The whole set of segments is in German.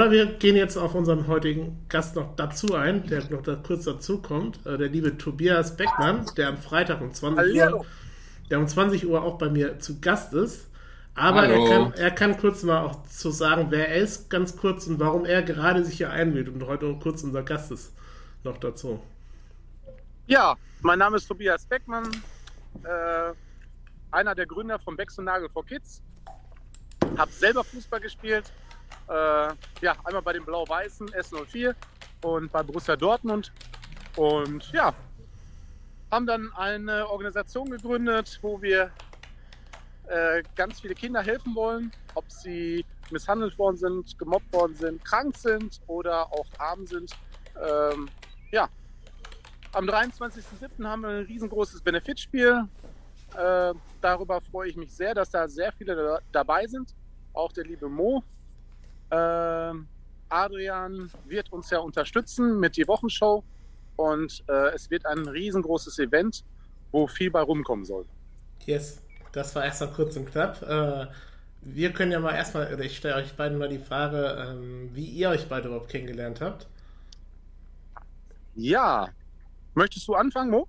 Oder wir gehen jetzt auf unseren heutigen Gast noch dazu ein, der noch da kurz dazu kommt, äh, der liebe Tobias Beckmann, der am Freitag um 20 Hallihallo. Uhr, der um 20 Uhr auch bei mir zu Gast ist. Aber er kann, er kann kurz mal auch zu sagen, wer er ist, ganz kurz und warum er gerade sich hier einwählt und heute kurz unser Gast ist noch dazu. Ja, mein Name ist Tobias Beckmann, äh, einer der Gründer von Becks und Nagel for Kids. Hab selber Fußball gespielt, ja, einmal bei den Blau-Weißen S04 und bei Borussia Dortmund. Und ja, haben dann eine Organisation gegründet, wo wir äh, ganz viele Kinder helfen wollen, ob sie misshandelt worden sind, gemobbt worden sind, krank sind oder auch arm sind. Ähm, ja, am 23.07. haben wir ein riesengroßes Benefitspiel. Äh, darüber freue ich mich sehr, dass da sehr viele da, dabei sind. Auch der liebe Mo. Äh, Adrian wird uns ja unterstützen mit die Wochenshow. Und äh, es wird ein riesengroßes Event, wo viel bei rumkommen soll. Yes, das war erstmal kurz und knapp. Äh, wir können ja mal erstmal, oder ich stelle euch beiden mal die Frage, ähm, wie ihr euch beide überhaupt kennengelernt habt. Ja, möchtest du anfangen, Mo?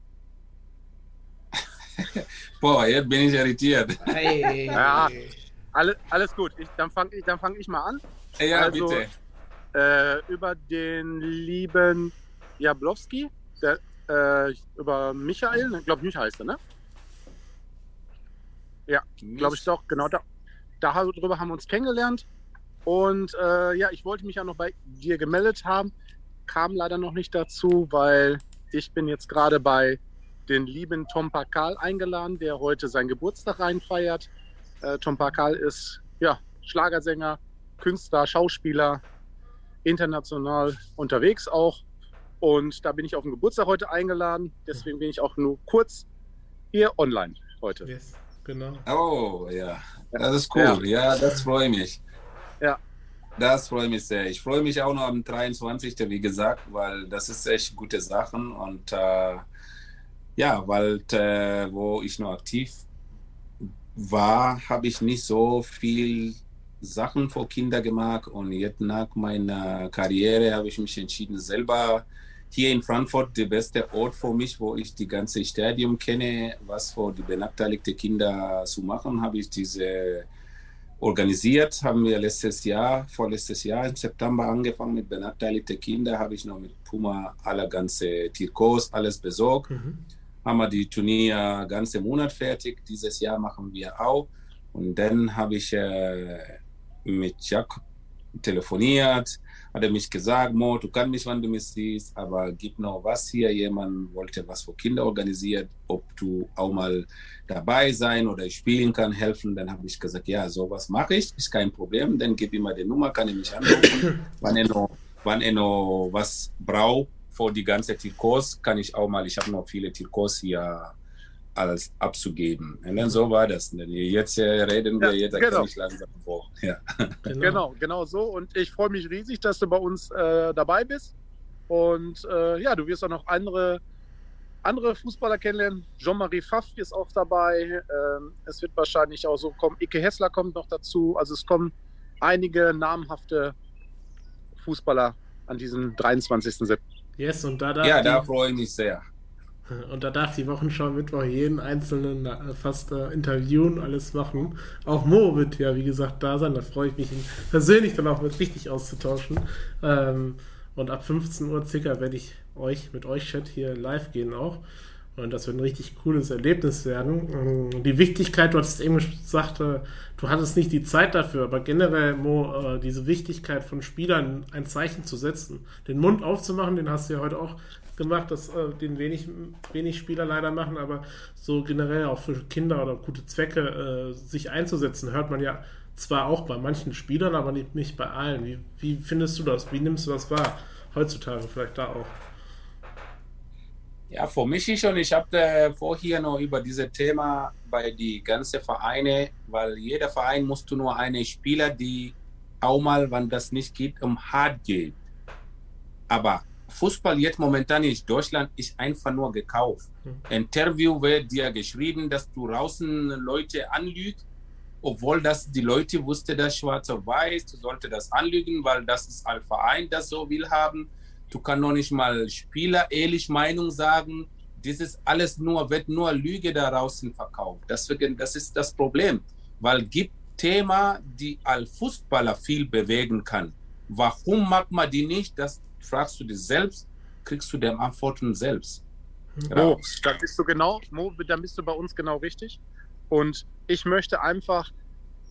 Boah, jetzt bin ich irritiert. Hey. Ja, alle, alles gut. Ich, dann fange ich, fang ich mal an. Ja, also, bitte. Äh, über den lieben Jablowski, der, äh, über Michael, ich glaube Michael heißt er, ne? Ja, glaube ich doch, genau. Da, darüber haben wir uns kennengelernt. Und äh, ja, ich wollte mich ja noch bei dir gemeldet haben, kam leider noch nicht dazu, weil ich bin jetzt gerade bei den lieben Tom Pakal eingeladen, der heute seinen Geburtstag reinfeiert. Äh, Tom Pakal ist ja Schlagersänger, Künstler, Schauspieler, international unterwegs auch. Und da bin ich auf den Geburtstag heute eingeladen. Deswegen bin ich auch nur kurz hier online heute. Yes, genau. Oh, ja. Das ist cool. Ja, ja das freut mich. Ja. Das freut mich sehr. Ich freue mich auch noch am 23. wie gesagt, weil das ist echt gute Sachen. Und äh, ja, weil äh, wo ich noch aktiv war, habe ich nicht so viel Sachen für Kinder gemacht. Und jetzt nach meiner Karriere habe ich mich entschieden, selber hier in Frankfurt der beste Ort für mich, wo ich die ganze Stadium kenne, was für die benachteiligten Kinder zu machen, habe ich diese organisiert. Haben wir letztes Jahr, vorletztes Jahr im September angefangen mit benachteiligten Kindern, habe ich noch mit Puma alle ganze Tirkos, alles besorgt. Mhm. Haben wir die Turnier ganze Monat fertig. Dieses Jahr machen wir auch. Und dann habe ich äh, mit Jakob telefoniert hat er mich gesagt, Mo, du kannst mich, wann du mich siehst, aber gib noch was hier. Jemand wollte was für Kinder organisiert, ob du auch mal dabei sein oder spielen kann, helfen. Dann habe ich gesagt, ja, sowas mache ich, ist kein Problem. Dann gib ihm mal die Nummer, kann ich mich anrufen. wann er noch, wann er noch was braucht für die ganze Tirkos, kann ich auch mal, ich habe noch viele Tirkos hier alles abzugeben. Und dann so war das. Jetzt reden wir, ja, jetzt genau. kann ich langsam vor. Ja. Genau. genau. genau, so. Und ich freue mich riesig, dass du bei uns äh, dabei bist. Und äh, ja, du wirst auch noch andere, andere Fußballer kennenlernen. Jean-Marie Pfaff ist auch dabei. Ähm, es wird wahrscheinlich auch so kommen. Ike Hessler kommt noch dazu. Also es kommen einige namhafte Fußballer an diesem 23.07. Yes, und da darf Ja, da freue ich mich sehr. Und da darf die Wochenschau Mittwoch jeden einzelnen äh, fast äh, interviewen, alles machen. Auch Mo wird ja, wie gesagt, da sein. Da freue ich mich, ihn persönlich dann auch mit richtig auszutauschen. Ähm, und ab 15 Uhr circa werde ich euch mit euch Chat hier live gehen auch. Und das wird ein richtig cooles Erlebnis werden. Ähm, die Wichtigkeit, du hast eben gesagt, äh, du hattest nicht die Zeit dafür, aber generell, Mo, äh, diese Wichtigkeit von Spielern ein Zeichen zu setzen, den Mund aufzumachen, den hast du ja heute auch gemacht, das äh, den wenig, wenig Spieler leider machen, aber so generell auch für Kinder oder gute Zwecke äh, sich einzusetzen, hört man ja zwar auch bei manchen Spielern, aber nicht, bei allen. Wie, wie findest du das? Wie nimmst du das wahr? Heutzutage vielleicht da auch. Ja, für mich schon. Ich habe äh, vorher noch über dieses Thema bei die ganzen Vereine, weil jeder Verein musst du nur einen Spieler, die auch mal, wenn das nicht geht, um hart geht. Aber Fußball jetzt momentan in Deutschland ist einfach nur gekauft. Mhm. Interview wird dir geschrieben, dass du draußen Leute anlügst obwohl das die Leute wussten, das schwarz auf weiß, du sollte das anlügen, weil das ist ein Verein, das so will haben. Du kannst noch nicht mal Spieler ehrlich Meinung sagen. Das ist alles nur, wird nur Lüge da draußen verkauft. Deswegen, das ist das Problem, weil gibt Thema, die als Fußballer viel bewegen kann. Warum macht man die nicht? Das fragst du dich selbst, kriegst du die Antworten selbst. Mo, dann bist du genau, Mo, dann bist du bei uns genau richtig. Und ich möchte einfach,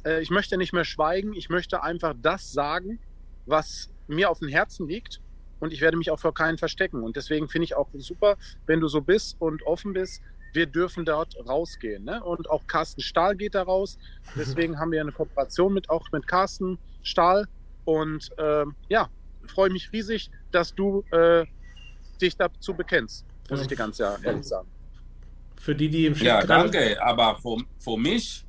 äh, ich möchte nicht mehr schweigen, ich möchte einfach das sagen, was mir auf dem Herzen liegt. Und ich werde mich auch vor keinen verstecken. Und deswegen finde ich auch super, wenn du so bist und offen bist. Wir dürfen dort rausgehen. Ne? Und auch Carsten Stahl geht da raus. Deswegen haben wir eine Kooperation mit auch mit Carsten Stahl. Und äh, ja, freue mich riesig, dass du äh, dich dazu bekennst muss ich dir ganz ehrlich sagen. Für die, die im Chat Ja, danke, aber für, für mich,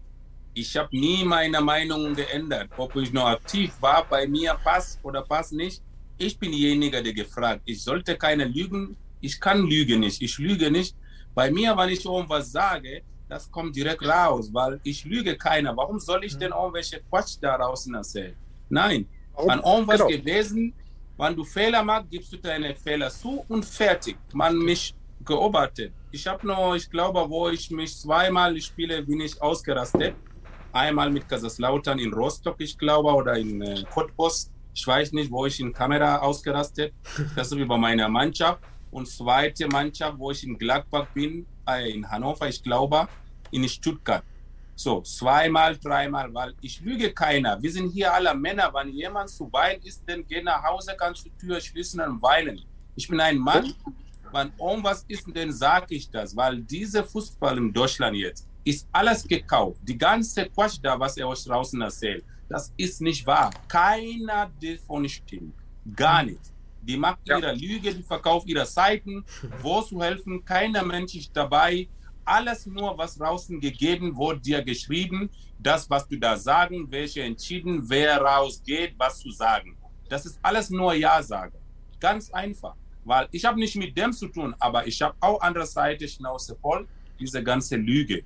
ich habe nie meine Meinung geändert. Ob ich noch aktiv war, bei mir passt oder passt nicht. Ich bin derjenige, der gefragt. Ich sollte keine lügen. Ich kann lügen nicht. Ich lüge nicht. Bei mir, wenn ich irgendwas sage, das kommt direkt raus, weil ich lüge keiner. Warum soll ich denn irgendwelche Quatsch da draußen erzählen? Nein, Warum? an irgendwas genau. gewesen, wenn du Fehler machst, gibst du deine Fehler zu und fertig. Man mich beobachtet. Ich habe noch, ich glaube, wo ich mich zweimal spiele, bin ich ausgerastet. Einmal mit Kaiserslautern in Rostock, ich glaube, oder in äh, Cottbus. Ich weiß nicht, wo ich in Kamera ausgerastet. Das ist über meine Mannschaft. Und zweite Mannschaft, wo ich in Gladbach bin, äh, in Hannover, ich glaube, in Stuttgart. So, zweimal, dreimal, weil ich lüge keiner. Wir sind hier alle Männer. Wenn jemand zu weinen ist, dann geh nach Hause, kannst du die Tür schließen und weinen. Ich bin ein Mann. Wenn irgendwas ist, dann sage ich das, weil dieser Fußball in Deutschland jetzt ist alles gekauft. Die ganze Quatsch da, was er euch draußen erzählt, das ist nicht wahr. Keiner davon stimmt. Gar nicht. Die macht ja. ihre Lüge, die verkauft ihre Seiten. Wo zu helfen, keiner Mensch ist dabei alles nur, was draußen gegeben wurde, dir geschrieben, das, was du da sagen, welche entschieden, wer rausgeht, was zu sagen. Das ist alles nur Ja-Sage. Ganz einfach. Weil ich habe nicht mit dem zu tun, aber ich habe auch andererseits Schnauze voll, diese ganze Lüge.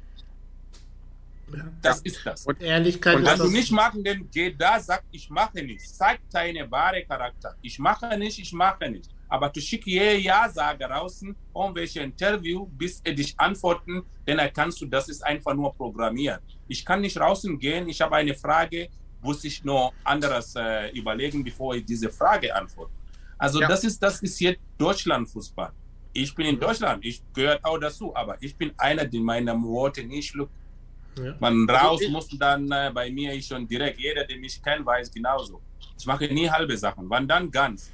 Ja. Das ist das. Und Ehrlichkeit Und wenn du nicht machen, dann geh da, sag, ich mache nicht. Zeig deine wahre Charakter. Ich mache nicht, ich mache nicht. Aber du schickst je Ja-Sager draußen, irgendwelche Interview, bis er dich antworten, dann erkannst du, das ist einfach nur programmiert. Ich kann nicht draußen gehen, ich habe eine Frage, muss ich nur anderes äh, überlegen, bevor ich diese Frage antworte. Also ja. das ist das ist jetzt Deutschland-Fußball. Ich bin in Deutschland, ich gehöre auch dazu, aber ich bin einer, der meine Worte nicht schluckt. Ja. Man also raus also muss dann äh, bei mir ich schon direkt, jeder, der mich kennt, weiß genauso. Ich mache nie halbe Sachen, wann dann ganz.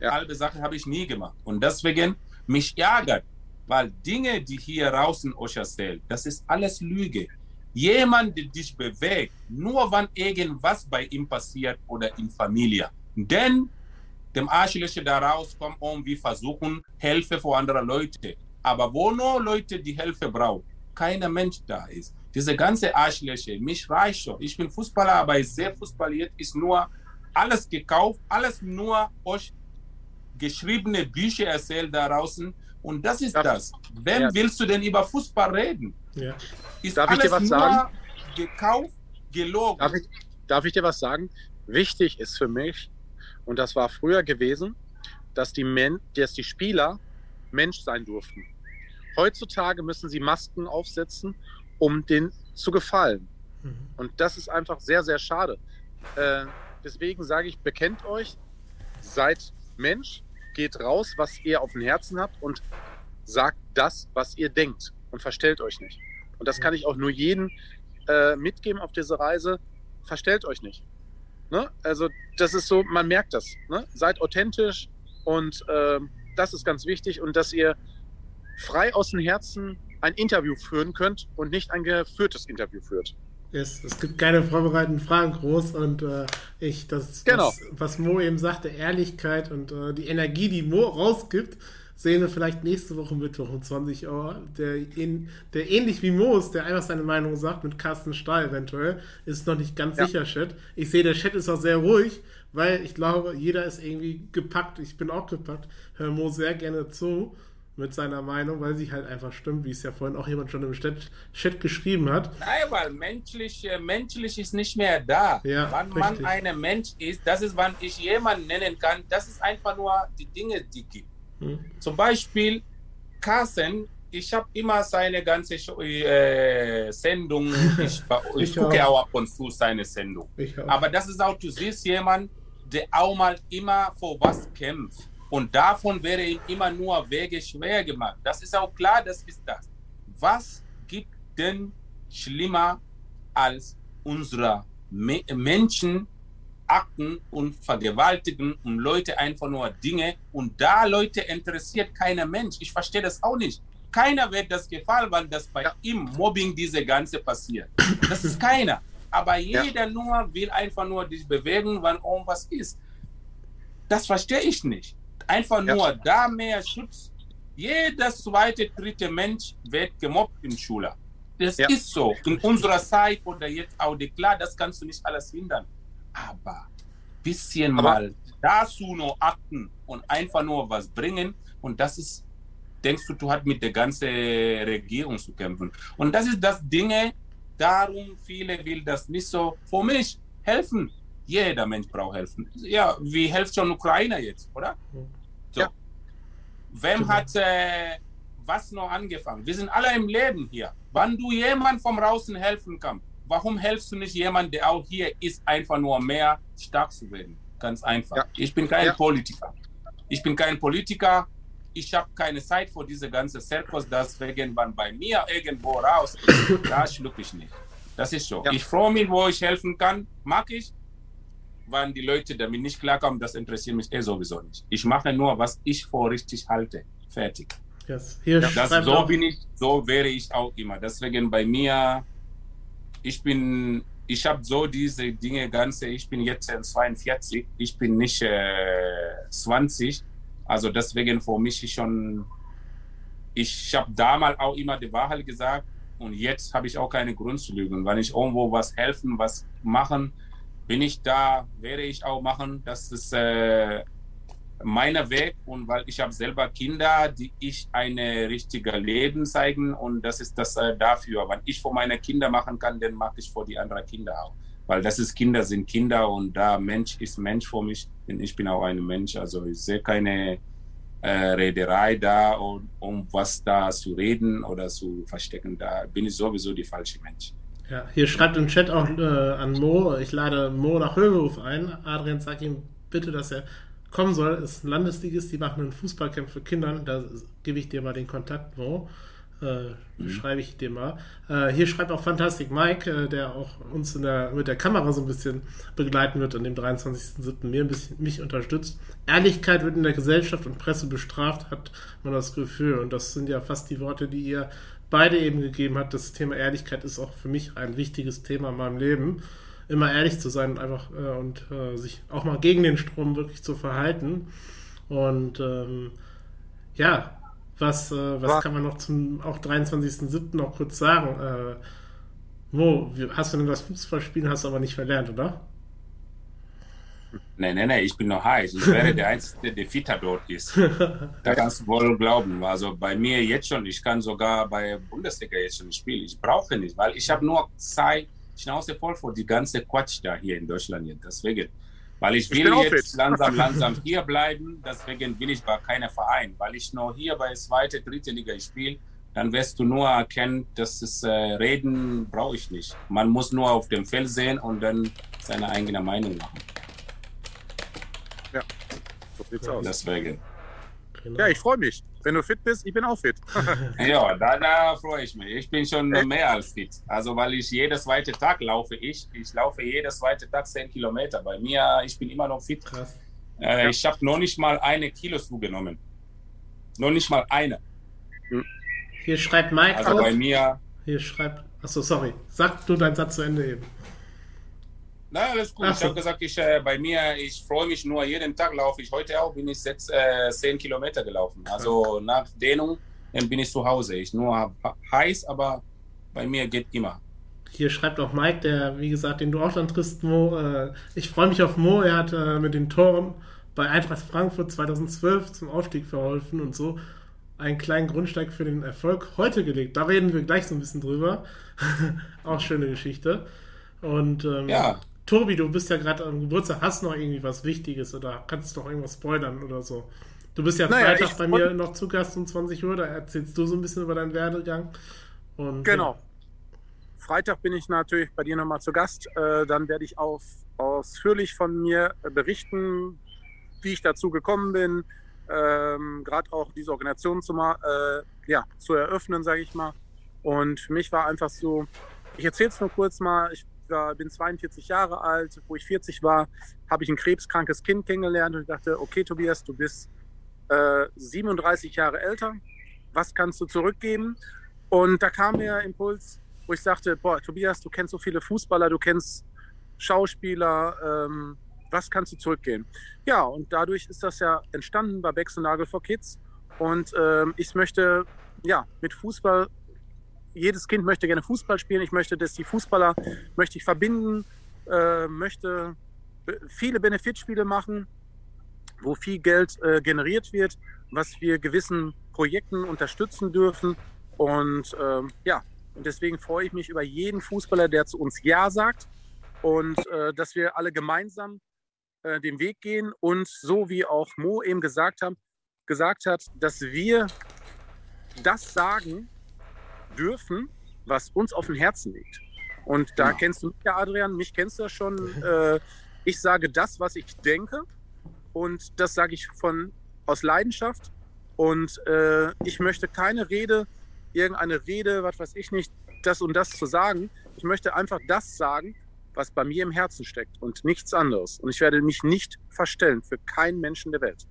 Ja. Halbe Sache habe ich nie gemacht. Und deswegen mich ärgert, weil Dinge, die hier draußen euch erzählt, das ist alles Lüge. Jemand, der dich bewegt, nur wenn irgendwas bei ihm passiert oder in Familie. Denn dem Arschlöcher da rauskommen und wir versuchen, Hilfe für andere Leute. Aber wo nur Leute die Hilfe brauchen, keiner Mensch da ist. Diese ganze Arschlöcher, mich reicht schon. Ich bin Fußballer, aber ich sehe Fußballiert ist nur alles gekauft, alles nur euch geschriebene Bücher erzählt da draußen. Und das ist Darf das. Wem ja. willst du denn über Fußball reden? Ja. Ist Darf ich dir was sagen? Gekauft, gelogen. Darf ich, darf ich dir was sagen? Wichtig ist für mich, und das war früher gewesen, dass die, Men dass die Spieler Mensch sein durften. Heutzutage müssen sie Masken aufsetzen, um den zu gefallen. Mhm. Und das ist einfach sehr, sehr schade. Äh, deswegen sage ich, bekennt euch, seid Mensch, geht raus, was ihr auf dem Herzen habt und sagt das, was ihr denkt und verstellt euch nicht. Und das kann ich auch nur jedem äh, mitgeben auf diese Reise. Verstellt euch nicht. Ne? Also das ist so, man merkt das. Ne? Seid authentisch und äh, das ist ganz wichtig und dass ihr frei aus dem Herzen ein Interview führen könnt und nicht ein geführtes Interview führt. Yes, es gibt keine vorbereiteten Fragen groß und äh, ich, das, genau. was, was Mo eben sagte, Ehrlichkeit und äh, die Energie, die Mo rausgibt, sehen wir vielleicht nächste Woche Mittwoch um 20 Uhr. Der, in, der ähnlich wie Mo ist, der einfach seine Meinung sagt, mit Carsten Stahl eventuell, ist noch nicht ganz ja. sicher, Chat. Ich sehe, der Chat ist auch sehr ruhig, weil ich glaube, jeder ist irgendwie gepackt. Ich bin auch gepackt. Hör Mo sehr gerne zu. Mit seiner Meinung, weil sie halt einfach stimmt, wie es ja vorhin auch jemand schon im Chat, Chat geschrieben hat. Nein, weil menschlich, äh, menschlich ist nicht mehr da. Ja, wann man ein Mensch ist, das ist, wann ich jemanden nennen kann, das ist einfach nur die Dinge, die gibt. Hm. Zum Beispiel Carsten, ich habe immer seine ganze Show, äh, Sendung, ich, ich, ich gucke auch. auch ab und zu seine Sendung. Aber das ist auch, du siehst jemanden, der auch mal immer vor was kämpft. Und davon wäre ihm immer nur Wege schwer gemacht. Das ist auch klar, das ist das. Was gibt denn schlimmer als unsere Me Menschen Akten und vergewaltigen und Leute einfach nur Dinge und da Leute interessiert keiner Mensch. Ich verstehe das auch nicht. Keiner wird das gefallen, weil das bei ja. ihm Mobbing diese ganze passiert. Das ist keiner. Aber jeder ja. nur will einfach nur dich bewegen, wann irgendwas ist. Das verstehe ich nicht. Einfach nur ja. da mehr Schutz. Jeder zweite, dritte Mensch wird gemobbt in Schule. Das ja. ist so. In unserer Zeit oder jetzt auch klar, das kannst du nicht alles hindern. Aber bisschen Aber mal dazu noch achten und einfach nur was bringen. Und das ist, denkst du, du hast mit der ganzen Regierung zu kämpfen. Und das ist das Dinge, darum viele will das nicht so für mich helfen. Jeder Mensch braucht helfen. Ja, wie hilft schon Ukraine jetzt, oder? So. Ja. Wem genau. hat äh, was noch angefangen? Wir sind alle im Leben hier. Wann du jemand vom Draußen helfen kannst, warum helfst du nicht jemand, der auch hier ist, einfach nur mehr stark zu werden? Ganz einfach. Ja. Ich bin kein ja. Politiker. Ich bin kein Politiker. Ich habe keine Zeit für diese ganze Zirkus, deswegen, wenn bei mir irgendwo raus ist, da schluck ich nicht. Das ist so. Ja. Ich freue mich, wo ich helfen kann, mag ich. Wenn die Leute damit nicht klarkommen, das interessiert mich eh sowieso nicht. Ich mache nur, was ich vor richtig halte. Fertig. Yes. Hier das, so bin ich, so wäre ich auch immer. Deswegen bei mir ich bin, ich habe so diese Dinge ganze, ich bin jetzt 42, ich bin nicht äh, 20, also deswegen für mich schon, ich habe damals auch immer die Wahrheit gesagt und jetzt habe ich auch keine Grund zu lügen. Wenn ich irgendwo was helfen, was machen, bin ich da, werde ich auch machen. Das ist äh, meiner Weg und weil ich habe selber Kinder, die ich eine richtige Leben zeigen und das ist das äh, dafür. Wenn ich vor meine Kinder machen kann, dann mache ich vor die anderen Kinder auch. Weil das ist Kinder sind Kinder und da Mensch ist Mensch für mich, denn ich bin auch ein Mensch. Also ich sehe keine äh, Rederei da, um, um was da zu reden oder zu verstecken. Da bin ich sowieso die falsche Mensch. Ja, hier schreibt im Chat auch äh, an Mo, ich lade Mo nach Höhehof ein. Adrian, sag ihm bitte, dass er kommen soll, ist ein Landesligist, die machen einen Fußballcamp für Kinder. Da gebe ich dir mal den Kontakt, wo. Äh, mhm. Schreibe ich dir mal. Äh, hier schreibt auch Fantastic Mike, äh, der auch uns der, mit der Kamera so ein bisschen begleiten wird und dem 23.07. mir ein bisschen mich unterstützt. Ehrlichkeit wird in der Gesellschaft und Presse bestraft, hat man das Gefühl. Und das sind ja fast die Worte, die ihr beide eben gegeben habt. Das Thema Ehrlichkeit ist auch für mich ein wichtiges Thema in meinem Leben immer ehrlich zu sein und einfach äh, und äh, sich auch mal gegen den Strom wirklich zu verhalten. Und ähm, ja, was, äh, was kann man noch zum auch 23.07. noch kurz sagen? Äh, wo, hast du denn das Fußballspielen hast du aber nicht verlernt, oder? Nee, nee, nee, ich bin noch heiß. Ich wäre der Einzige, der fitter dort ist. Da kannst du wohl glauben. Also bei mir jetzt schon, ich kann sogar bei Bundesliga jetzt schon spielen. Ich brauche nicht, weil ich habe nur Zeit, Schnauze voll vor die ganze Quatsch da hier in Deutschland jetzt. Deswegen, weil ich will ich jetzt langsam, langsam hier bleiben, deswegen will ich bei keiner Verein, weil ich nur hier bei zweite, dritte Liga spiele, dann wirst du nur erkennen, dass es äh, Reden brauche ich nicht. Man muss nur auf dem Feld sehen und dann seine eigene Meinung machen. Sieht's aus. Deswegen. Genau. Ja, ich freue mich. Wenn du fit bist, ich bin auch fit. ja, da, da freue ich mich. Ich bin schon Echt? mehr als fit. Also, weil ich jeden zweiten Tag laufe. Ich, ich laufe jeden zweiten Tag 10 Kilometer. Bei mir, ich bin immer noch fit. Krass. Äh, ja. Ich habe noch nicht mal eine Kilo zugenommen. Noch nicht mal eine. Hm. Hier schreibt Mike Also auch. bei mir. Hier schreibt. Achso, sorry. Sag du deinen Satz zu Ende eben. Na, alles gut. Ach ich habe gesagt, ich, äh, bei mir, ich freue mich nur, jeden Tag laufe ich. Heute auch bin ich sechs, äh, zehn Kilometer gelaufen. Also nach Dehnung dann bin ich zu Hause. Ich nur heiß, aber bei mir geht immer. Hier schreibt auch Mike, der, wie gesagt, den du auch dann triffst, Mo. Äh, ich freue mich auf Mo. Er hat äh, mit den Toren bei Eintracht Frankfurt 2012 zum Aufstieg verholfen und so. einen kleinen Grundsteig für den Erfolg heute gelegt. Da reden wir gleich so ein bisschen drüber. Auch schöne Geschichte. Und ähm, ja. Tobi, du bist ja gerade am Geburtstag, hast noch irgendwie was Wichtiges oder kannst du noch irgendwas spoilern oder so? Du bist ja naja, Freitag bei mir noch zu Gast um 20 Uhr, da erzählst du so ein bisschen über deinen Werdegang. Und, genau. Freitag bin ich natürlich bei dir nochmal zu Gast. Äh, dann werde ich auf, ausführlich von mir berichten, wie ich dazu gekommen bin, ähm, gerade auch diese Organisation zu, äh, ja, zu eröffnen, sage ich mal. Und für mich war einfach so, ich erzähle es nur kurz mal, ich war, bin 42 Jahre alt, wo ich 40 war, habe ich ein krebskrankes Kind kennengelernt und dachte, okay Tobias, du bist äh, 37 Jahre älter, was kannst du zurückgeben? Und da kam mir Impuls, wo ich sagte, boah, Tobias, du kennst so viele Fußballer, du kennst Schauspieler, ähm, was kannst du zurückgehen? Ja, und dadurch ist das ja entstanden bei Becks und Nagel for Kids. Und ähm, ich möchte, ja, mit Fußball, jedes Kind möchte gerne Fußball spielen. Ich möchte, dass die Fußballer, möchte ich verbinden, äh, möchte viele Benefitspiele machen, wo viel Geld äh, generiert wird, was wir gewissen Projekten unterstützen dürfen. Und ähm, ja, und deswegen freue ich mich über jeden Fußballer, der zu uns Ja sagt und äh, dass wir alle gemeinsam äh, den Weg gehen und so wie auch Mo eben gesagt, haben, gesagt hat, dass wir das sagen dürfen, was uns auf dem Herzen liegt. Und da genau. kennst du mich ja, Adrian, mich kennst du ja schon. Äh, ich sage das, was ich denke und das sage ich von aus Leidenschaft. Und äh, ich möchte keine Rede, irgendeine Rede, was weiß ich nicht, das und das zu sagen. Ich möchte einfach das sagen, was bei mir im Herzen steckt und nichts anderes. Und ich werde mich nicht verstellen für keinen Menschen der Welt.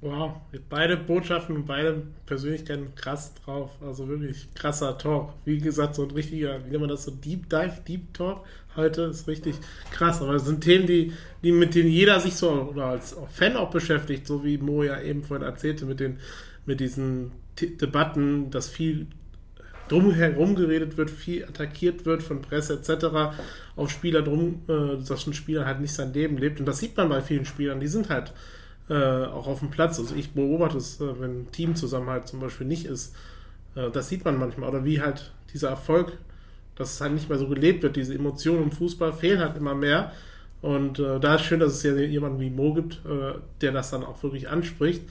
Wow, beide Botschaften und beide Persönlichkeiten krass drauf. Also wirklich krasser Talk. Wie gesagt, so ein richtiger, wie nennt man das, so Deep Dive, Deep Talk heute ist richtig krass. Aber es sind Themen, die, die mit denen jeder sich so oder als Fan auch beschäftigt, so wie Mo ja eben vorhin erzählte, mit den mit diesen Debatten, dass viel drumherum geredet wird, viel attackiert wird von Presse etc. auf Spieler drum, äh, dass ein Spieler halt nicht sein Leben lebt. Und das sieht man bei vielen Spielern, die sind halt äh, auch auf dem Platz. Also ich beobachte es, äh, wenn Teamzusammenhalt zum Beispiel nicht ist. Äh, das sieht man manchmal. Oder wie halt dieser Erfolg, dass es halt nicht mehr so gelebt wird. Diese Emotionen im Fußball fehlen halt immer mehr. Und äh, da ist schön, dass es ja jemanden wie Mo gibt, äh, der das dann auch wirklich anspricht.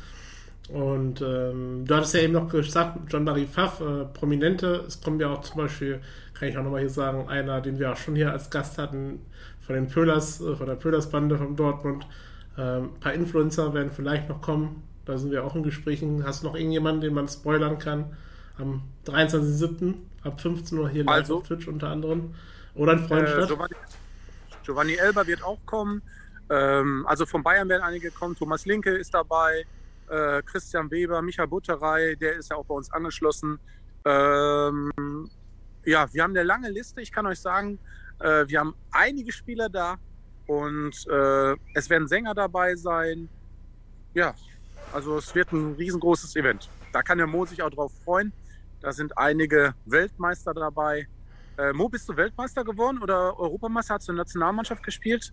Und ähm, du hattest ja eben noch gesagt, John-Marie Pfaff, äh, Prominente, es kommt ja auch zum Beispiel, kann ich auch nochmal hier sagen, einer, den wir auch schon hier als Gast hatten, von den Pöhlers, äh, von der Pöhlers-Bande von Dortmund. Ähm, ein paar Influencer werden vielleicht noch kommen, da sind wir auch in Gesprächen. Hast du noch irgendjemanden, den man spoilern kann? Am 23.07. ab 15 Uhr hier live also, auf Twitch unter anderem. Oder in Freundstadt. Äh, Giovanni, Giovanni Elber wird auch kommen. Ähm, also von Bayern werden einige kommen. Thomas Linke ist dabei äh, Christian Weber, Micha Butterei, der ist ja auch bei uns angeschlossen. Ähm, ja, wir haben eine lange Liste. Ich kann euch sagen, äh, wir haben einige Spieler da und äh, es werden Sänger dabei sein. Ja, also es wird ein riesengroßes Event. Da kann der Mo sich auch drauf freuen. Da sind einige Weltmeister dabei. Äh, Mo, bist du Weltmeister geworden oder Europameister? Hast du in der Nationalmannschaft gespielt?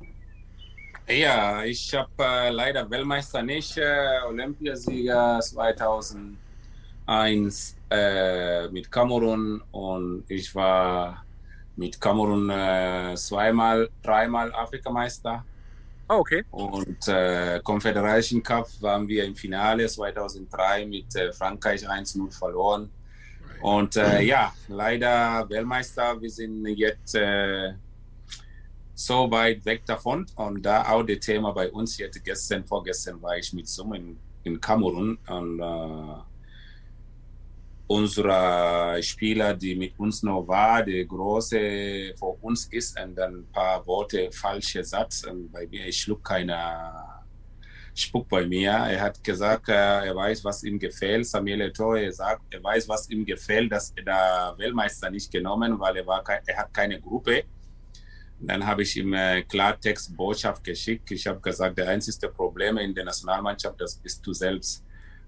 Ja, ich habe äh, leider Weltmeister nicht, äh, Olympiasieger 2001 äh, mit Kamerun und ich war mit Kamerun äh, zweimal, dreimal Afrikameister. Oh, okay. Und äh, Confederation Cup waren wir im Finale 2003 mit äh, Frankreich 1-0 verloren. Und ja, leider Weltmeister. Wir sind jetzt so weit weg davon. Und da auch das Thema bei uns jetzt gestern, vorgestern war ich mit Zoom in, in Kamerun und äh, unsere Spieler, die mit uns noch war, der große vor uns ist und dann ein paar Worte falsche Satz und bei mir, ich schlug keiner Spuck bei mir. Er hat gesagt, äh, er weiß, was ihm gefällt. Samuel Eto'o, sagt, er weiß, was ihm gefällt, dass er der Weltmeister nicht genommen, weil er war, er hat keine Gruppe dann habe ich ihm äh, Klartext Botschaft geschickt. Ich habe gesagt, der einzige Problem in der Nationalmannschaft, das bist du selbst,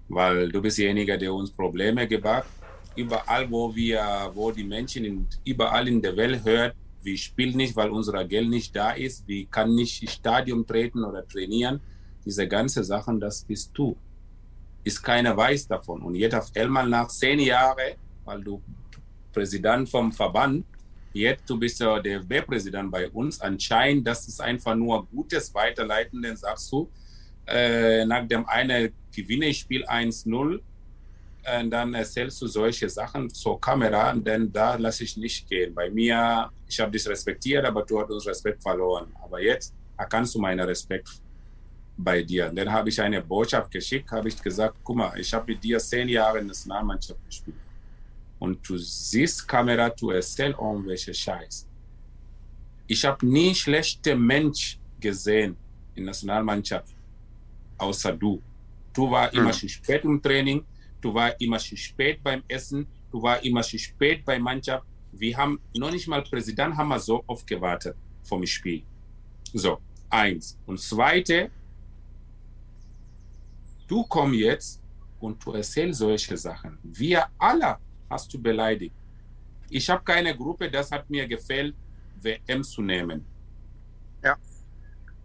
weil du bist derjenige, der uns Probleme gebracht. Überall, wo wir, wo die Menschen in, überall in der Welt hört, wir spielen nicht, weil unser Geld nicht da ist, wir kann nicht ins Stadion treten oder trainieren. Diese ganze Sachen, das bist du. ist keiner weiß davon. Und jetzt auf einmal nach zehn Jahren, weil du Präsident vom Verband, jetzt du bist ja der DFB-Präsident bei uns, anscheinend, das ist einfach nur Gutes weiterleiten, dann sagst du, äh, nach dem einen gewinne ich Spiel 1-0, äh, dann erzählst du solche Sachen zur Kamera, denn da lasse ich nicht gehen. Bei mir, ich habe dich respektiert, aber du hast uns Respekt verloren. Aber jetzt erkannst du meinen Respekt bei dir. Dann habe ich eine Botschaft geschickt, habe ich gesagt, guck mal, ich habe mit dir zehn Jahre in der Nationalmannschaft gespielt. Und du siehst Kamera, du erzählst irgendwelche Scheiß. Ich habe nie schlechte Mensch gesehen in der Nationalmannschaft, außer du. Du war immer Mhm. zu spät im Training, du war immer zu spät beim Essen, du war immer zu spät bei Mannschaft. Wir haben noch nicht mal Präsident haben wir so oft gewartet vom Spiel. So, eins. Und zweite, du komm jetzt und du erzählst solche Sachen. Wir alle hast du beleidigt. Ich habe keine Gruppe, das hat mir gefällt, WM zu nehmen. Ja.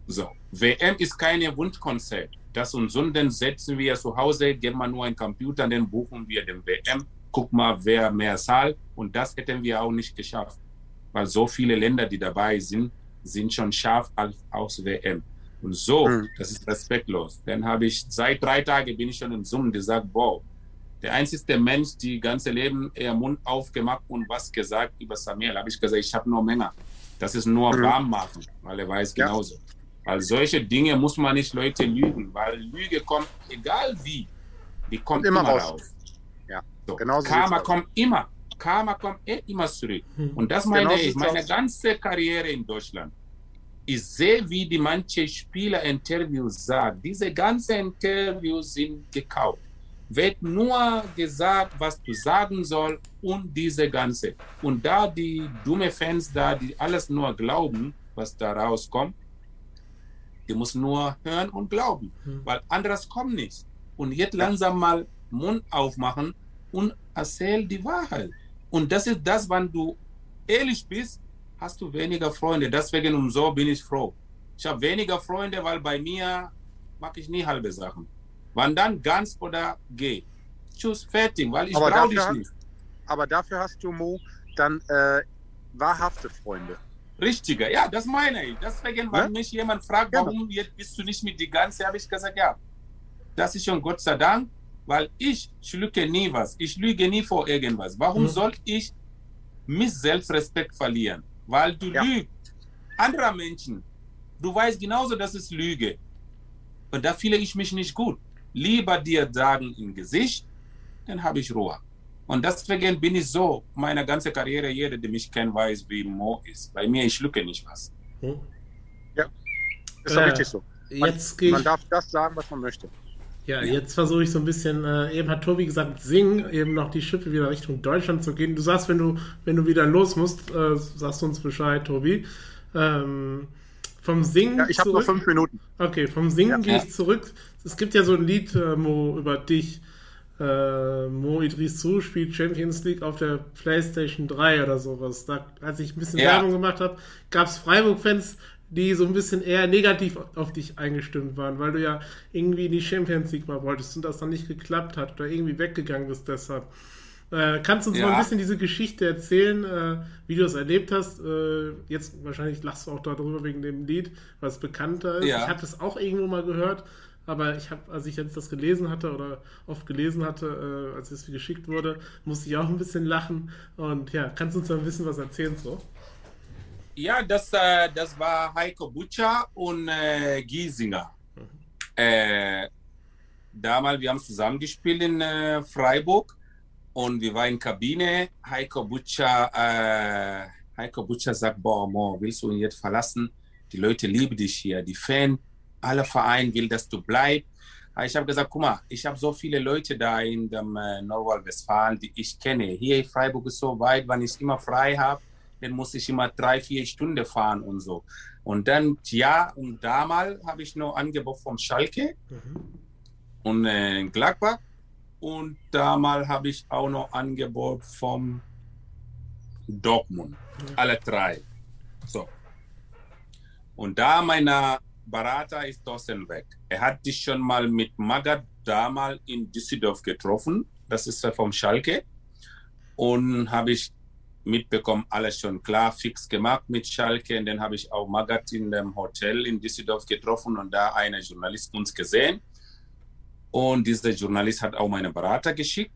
So, WM ist keine Wunschkonzert. Das und so, dann setzen wir zu Hause, geben wir nur einen Computer, dann buchen wir den WM, guck mal, wer mehr zahlt. Und das hätten wir auch nicht geschafft. Weil so viele Länder, die dabei sind, sind schon scharf als, aus WM. Und so, Mhm. das ist respektlos. Dann habe ich, seit drei Tagen bin ich schon im Zoom gesagt, wow, der einzige Mensch, die ganze Leben eher Mund aufgemacht und was gesagt über Samuel, habe ich gesagt, ich habe nur Männer. Das ist nur Mhm. warm machen, weil er weiß Ja. genauso. Weil solche Dinge muss man nicht Leute lügen, weil Lüge kommt, egal wie, die kommt Immer immer, raus. raus. Ja, so. genau so Karma kommt immer. Karma kommt eh immer zurück. Hm. Und das meine Genau ich, meine ganze Karriere in Deutschland. Ich sehe, wie die manche Spieler Interviews sagen. Diese ganzen Interviews sind gekauft. Wird nur gesagt, was du sagen soll und diese ganze. Und da die dumme Fans da, die alles nur glauben, was da rauskommt, die muss nur hören und glauben, Hm. weil anderes kommt nicht. Und jetzt langsam mal Mund aufmachen und erzähl die Wahrheit. Und das ist das, wenn du ehrlich bist, hast du weniger Freunde. Deswegen und so bin ich froh. Ich habe weniger Freunde, weil bei mir mache ich nie halbe Sachen. Wann dann ganz oder geh. Tschüss, fertig, weil ich brauche dich nicht. Aber dafür hast du, Mo, dann äh, wahrhafte Freunde. Richtiger, ja, das meine ich. Deswegen, wenn Ja? mich jemand fragt, Genau. warum jetzt bist du nicht mit die ganze, habe ich gesagt, ja, das ist schon Gott sei Dank, weil ich schlucke nie was. Ich lüge nie vor irgendwas. Warum Mhm. soll ich mich Selbstrespekt verlieren? Weil du Ja. lügst. Anderer Menschen, du weißt genauso, dass es Lüge. Und da fühle ich mich nicht gut. Lieber dir sagen im Gesicht, dann habe ich Ruhe. Und deswegen bin ich so, meine ganze Karriere, jeder, der mich kennt, weiß, wie Mo ist. Bei mir, ich schlucke nicht was. Hm. Ist doch Äh, richtig so. Man, man ich. darf das sagen, was man möchte. Ja, jetzt versuche ich so ein bisschen, äh, eben hat Tobi gesagt, singen, eben noch die Schippe wieder Richtung Deutschland zu gehen. Du sagst, wenn du, wenn du wieder los musst, äh, sagst du uns Bescheid, Tobi. Ähm, vom Singen Ja, ich habe noch zurück. fünf Minuten. Okay, vom Singen Ja. gehe ich zurück. Es gibt ja so ein Lied, äh, Mo, über dich. Äh, Mo Idrisu spielt Champions League auf der PlayStation 3 oder sowas. Da, als ich ein bisschen Ja. Werbung gemacht habe, gab es Freiburg-Fans, die so ein bisschen eher negativ auf dich eingestimmt waren, weil du ja irgendwie in die Champions League mal wolltest und das dann nicht geklappt hat oder irgendwie weggegangen bist deshalb. Äh, kannst du uns Ja. mal ein bisschen diese Geschichte erzählen, äh, wie du es erlebt hast? Äh, jetzt wahrscheinlich lachst du auch darüber wegen dem Lied, was bekannter ist. Ja. Ich habe das auch irgendwo mal gehört, aber ich habe, als ich jetzt das gelesen hatte oder oft gelesen hatte, äh, als es mir geschickt wurde, musste ich auch ein bisschen lachen. Und ja, kannst du uns ein bisschen was erzählen so? Ja, das, äh, das war Heiko Butcher und äh, Giesinger. Äh, damals, wir haben zusammen gespielt in äh, Freiburg und wir waren in Kabine. Heiko Butcher, äh, Heiko Butcher sagt, boah, Mo, willst du ihn jetzt verlassen? Die Leute lieben dich hier, die Fans, alle Vereine will, dass du bleibst. Aber Ich habe gesagt, guck mal, ich habe so viele Leute da in dem äh, Nordrhein-Westfalen, die ich kenne. Hier in Freiburg ist so weit, wenn ich immer frei habe, dann muss ich immer drei, vier Stunden fahren und so. Und dann, ja, und damals habe ich noch Angebot vom Schalke Mhm. und äh, Gladbach. Und damals habe ich auch noch Angebot vom Dortmund. Alle drei. So. Und da meiner Berater ist Thorsten weg. Er hat dich schon mal mit Magath damals in Düsseldorf getroffen. Das ist vom Schalke. Und habe ich mitbekommen, alles schon klar, fix gemacht mit Schalke. Und dann habe ich auch Magat in dem Hotel in Düsseldorf getroffen und da eine Journalist uns gesehen. Und dieser Journalist hat auch meinen Berater geschickt.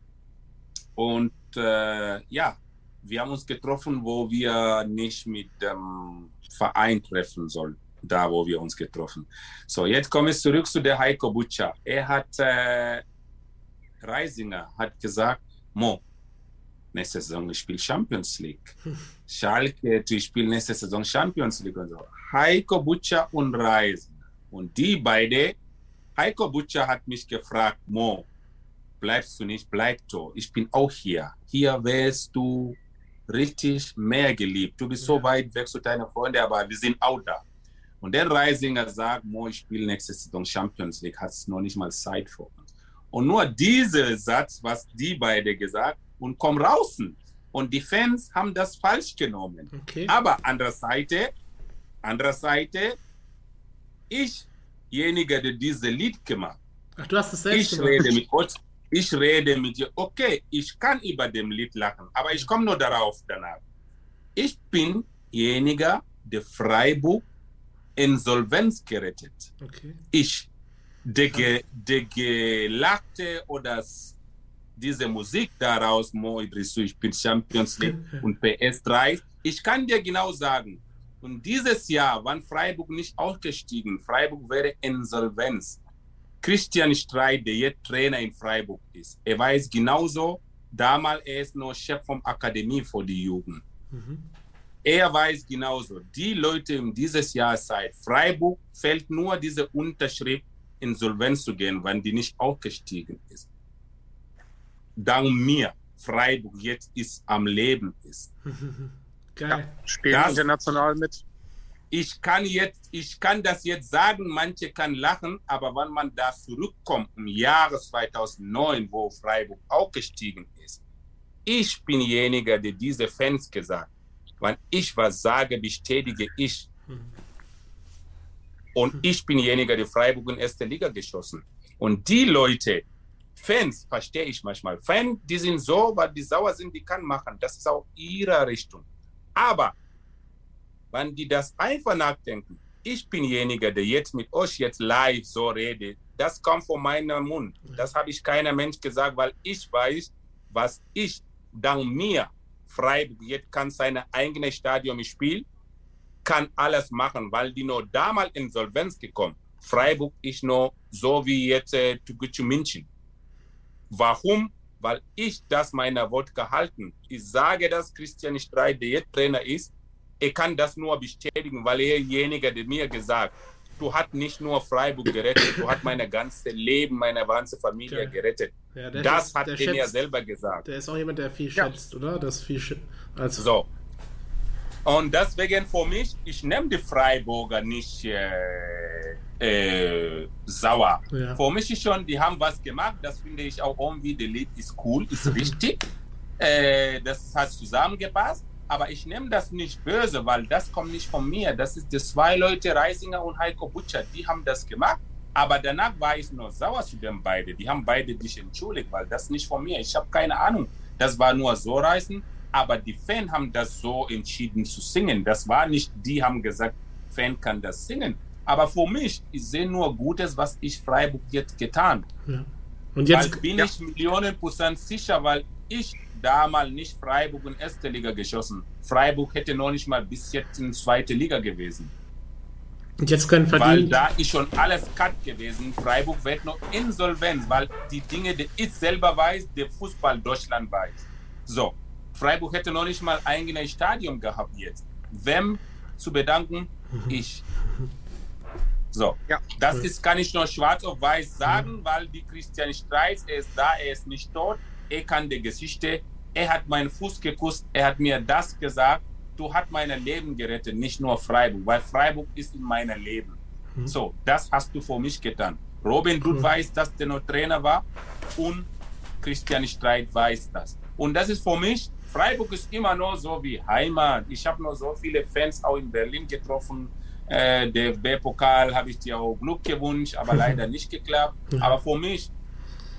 Und äh, ja, wir haben uns getroffen, wo wir nicht mit dem Verein treffen sollen, da wo wir uns getroffen. So, jetzt komme ich zurück zu der Heiko Butcher. Er hat, äh, Reisinger hat gesagt, Mo, nächste Saison ich spiele Champions League. Schalke, ich spiele nächste Saison Champions League und so. Heiko Butcher und Reisinger. Und die beide, Heiko Butcher hat mich gefragt, Mo, bleibst du nicht, bleib du. Ich bin auch hier. Hier wärst du richtig mehr geliebt. Du bist so weit weg zu deinen Freunden, aber wir sind auch da. Und der Reisinger sagt, Mo, ich spiele nächste Saison Champions League, hat es noch nicht mal Zeit für uns. Und nur dieser Satz, was die beide gesagt, und komm raus. Und die Fans haben das falsch genommen. Okay. Aber andererseits, andererseits, ichjenige, der dieses Lied gemacht, Ach, du hast es selbst ich gemacht. rede mit euch, ich rede mit dir. Okay, ich kann über dem Lied lachen, aber ich komme nur darauf danach. Ich bin jeniger, der Freiburg Insolvenz gerettet. Okay. Ich, der, ge, der gelachte oder diese Musik daraus, Mo Idrisu, ich bin Champions League und PS3, ich kann dir genau sagen, und dieses Jahr, wann Freiburg nicht aufgestiegen, Freiburg wäre Insolvenz. Christian Streit, der jetzt Trainer in Freiburg ist, er weiß genauso, damals er ist nur Chef vom Akademie für die Jugend. Mhm. Er weiß genauso, die Leute in dieses Jahr Zeit, Freiburg fällt nur diese Unterschrift, Insolvenz zu gehen, wenn die nicht aufgestiegen ist. Dank mir, Freiburg jetzt ist am Leben ist. Geil. Spielen Das- international mit. Ich kann jetzt, ich kann das jetzt sagen, manche kann lachen, aber wenn man da zurückkommt im Jahre 2009, wo Freiburg aufgestiegen ist, ich bin derjenige, der diese Fans gesagt, wenn ich was sage, bestätige ich. Und ich bin derjenige, der Freiburg in erste Liga geschossen. Und die Leute, Fans, verstehe ich manchmal. Fans, die sind so, weil die sauer sind, die kann machen. Das ist auch ihre Richtung. Aber wenn die das einfach nachdenken, ich bin derjenige, der jetzt mit euch jetzt live so redet, das kommt von meinem Mund. Das habe ich keiner Mensch gesagt, weil ich weiß, was ich dank mir Freiburg jetzt kann seine eigene Stadion spielen, kann alles machen, weil die nur damals Insolvenz gekommen. Freiburg ist nur so wie jetzt äh, Tugucu München. Warum? Weil ich das meiner Wort gehalten. Ich sage, dass Christian Streit, der jetzt Trainer ist, er kann das nur bestätigen, weil er derjenige, der mir gesagt, du hast nicht nur Freiburg gerettet, du hast mein ganzes Leben, meine ganze Familie Okay. gerettet. Ja, Das schätzt- hat er mir selber gesagt. Der ist auch jemand, der viel Ja. schätzt, oder? Das viel also So. Und deswegen für mich, ich nehme die Freiburger nicht äh, äh, sauer. Ja. Für mich ist schon, die haben was gemacht, das finde ich auch irgendwie, der Lied ist cool, ist richtig. äh, das hat zusammengepasst, aber ich nehme das nicht böse, weil das kommt nicht von mir. Das ist die zwei Leute, Reisinger und Heiko Butcher, die haben das gemacht. Aber danach war ich nur sauer zu den beiden. Die haben beide dich entschuldigt, weil das nicht von mir. Ich habe keine Ahnung. Das war nur so reißen. Aber die Fans haben das so entschieden zu singen. Das war nicht, die haben gesagt, Fan kann das singen. Aber für mich, ich sehe nur Gutes, was ich Freiburg jetzt getan. ja. Und jetzt, weil bin ja. ich Millionen Prozent sicher, weil ich damals nicht Freiburg in erste Liga geschossen. Freiburg hätte noch nicht mal bis jetzt in zweite Liga gewesen. und jetzt können Weil verdienen. da ist schon alles cut gewesen. Freiburg wird noch insolvent, weil die Dinge, die ich selber weiß, der Fußball Deutschland weiß. So, Freiburg hätte noch nicht mal eigenes Stadion gehabt jetzt. Wem zu bedanken? Ich. So, Ja. das ist, kann ich nur schwarz auf weiß sagen, weil die Christian Streis, er ist da, er ist nicht tot, er kann die Geschichte, er hat meinen Fuß geküsst, er hat mir das gesagt, du hast mein Leben gerettet, nicht nur Freiburg, weil Freiburg ist in meinem Leben. Mhm. So, das hast du für mich getan. Robin, du Cool. weißt, dass der noch Trainer war und Christian Streit weiß das. Und das ist für mich, Freiburg ist immer noch so wie Heimat. Ich habe noch so viele Fans auch in Berlin getroffen. Äh, der B-Pokal habe ich dir auch Glück gewünscht, aber leider nicht geklappt. Mhm. Aber für mich,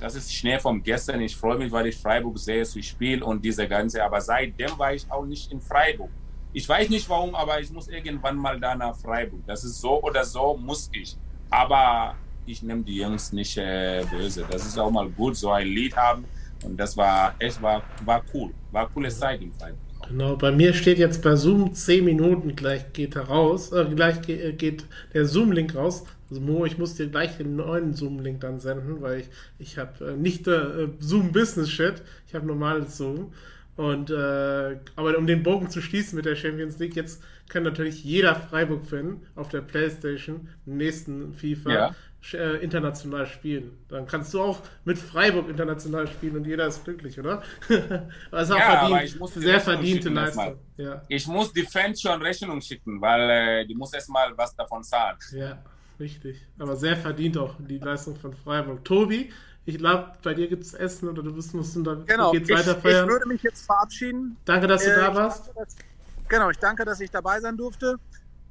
das ist Schnee vom gestern. Ich freue mich, weil ich Freiburg sehe zu spielen und diese ganze. Aber seitdem war ich auch nicht in Freiburg. Ich weiß nicht warum, aber ich muss irgendwann mal da nach Freiburg. Das ist so oder so, muss ich. Aber ich nehme die Jungs nicht äh, böse. Das ist auch mal gut, so ein Lied haben. Und das war echt, war, war cool. War coole Zeit in Freiburg. Genau, bei mir steht jetzt bei Zoom 10 Minuten, gleich geht er raus, äh, gleich ge geht der Zoom-Link raus. Also Mo, ich muss dir gleich den neuen Zoom-Link dann senden, weil ich, ich habe äh, nicht äh, Zoom Business Chat, ich habe normales Zoom. Und äh, aber um den Bogen zu schließen mit der Champions League, jetzt kann natürlich jeder Freiburg-Fan auf der Playstation im nächsten FIFA Ja. äh, international spielen. Dann kannst du auch mit Freiburg international spielen und jeder ist glücklich, oder? auch Ja, aber verdient, ich muss sehr verdiente Leistung. Ja, Ich muss die Fans schon Rechnung schicken, weil äh, die muss erstmal was davon zahlen. ja, richtig. Aber sehr verdient auch die Leistung von Freiburg. Tobi, ich glaube, bei dir gibt es Essen oder du bist, musst da Genau, geht's ich, weiter ich feiern. würde mich jetzt verabschieden. Danke, dass du Äh, da ich warst. danke, dass, genau, ich danke, dass ich dabei sein durfte.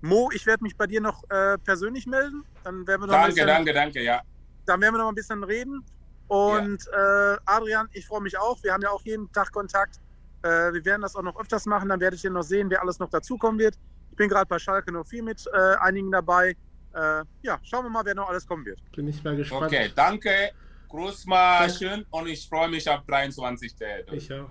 Mo, ich werde mich bei dir noch äh, persönlich melden. Dann werden wir noch ein Danke, bisschen, danke, danke, ja. dann werden wir noch ein bisschen reden. Und äh, Adrian, ich freue mich auch. Wir haben ja auch jeden Tag Kontakt. Äh, wir werden das auch noch öfters machen. Dann werdet ihr noch sehen, wer alles noch dazukommen wird. Ich bin gerade bei Schalke 04 mit äh, einigen dabei äh, ja, schauen wir mal, wer noch alles kommen wird. Bin ich mal gespannt. Okay, danke. Grüß mal schön und ich freue mich auf 23. Ich auch.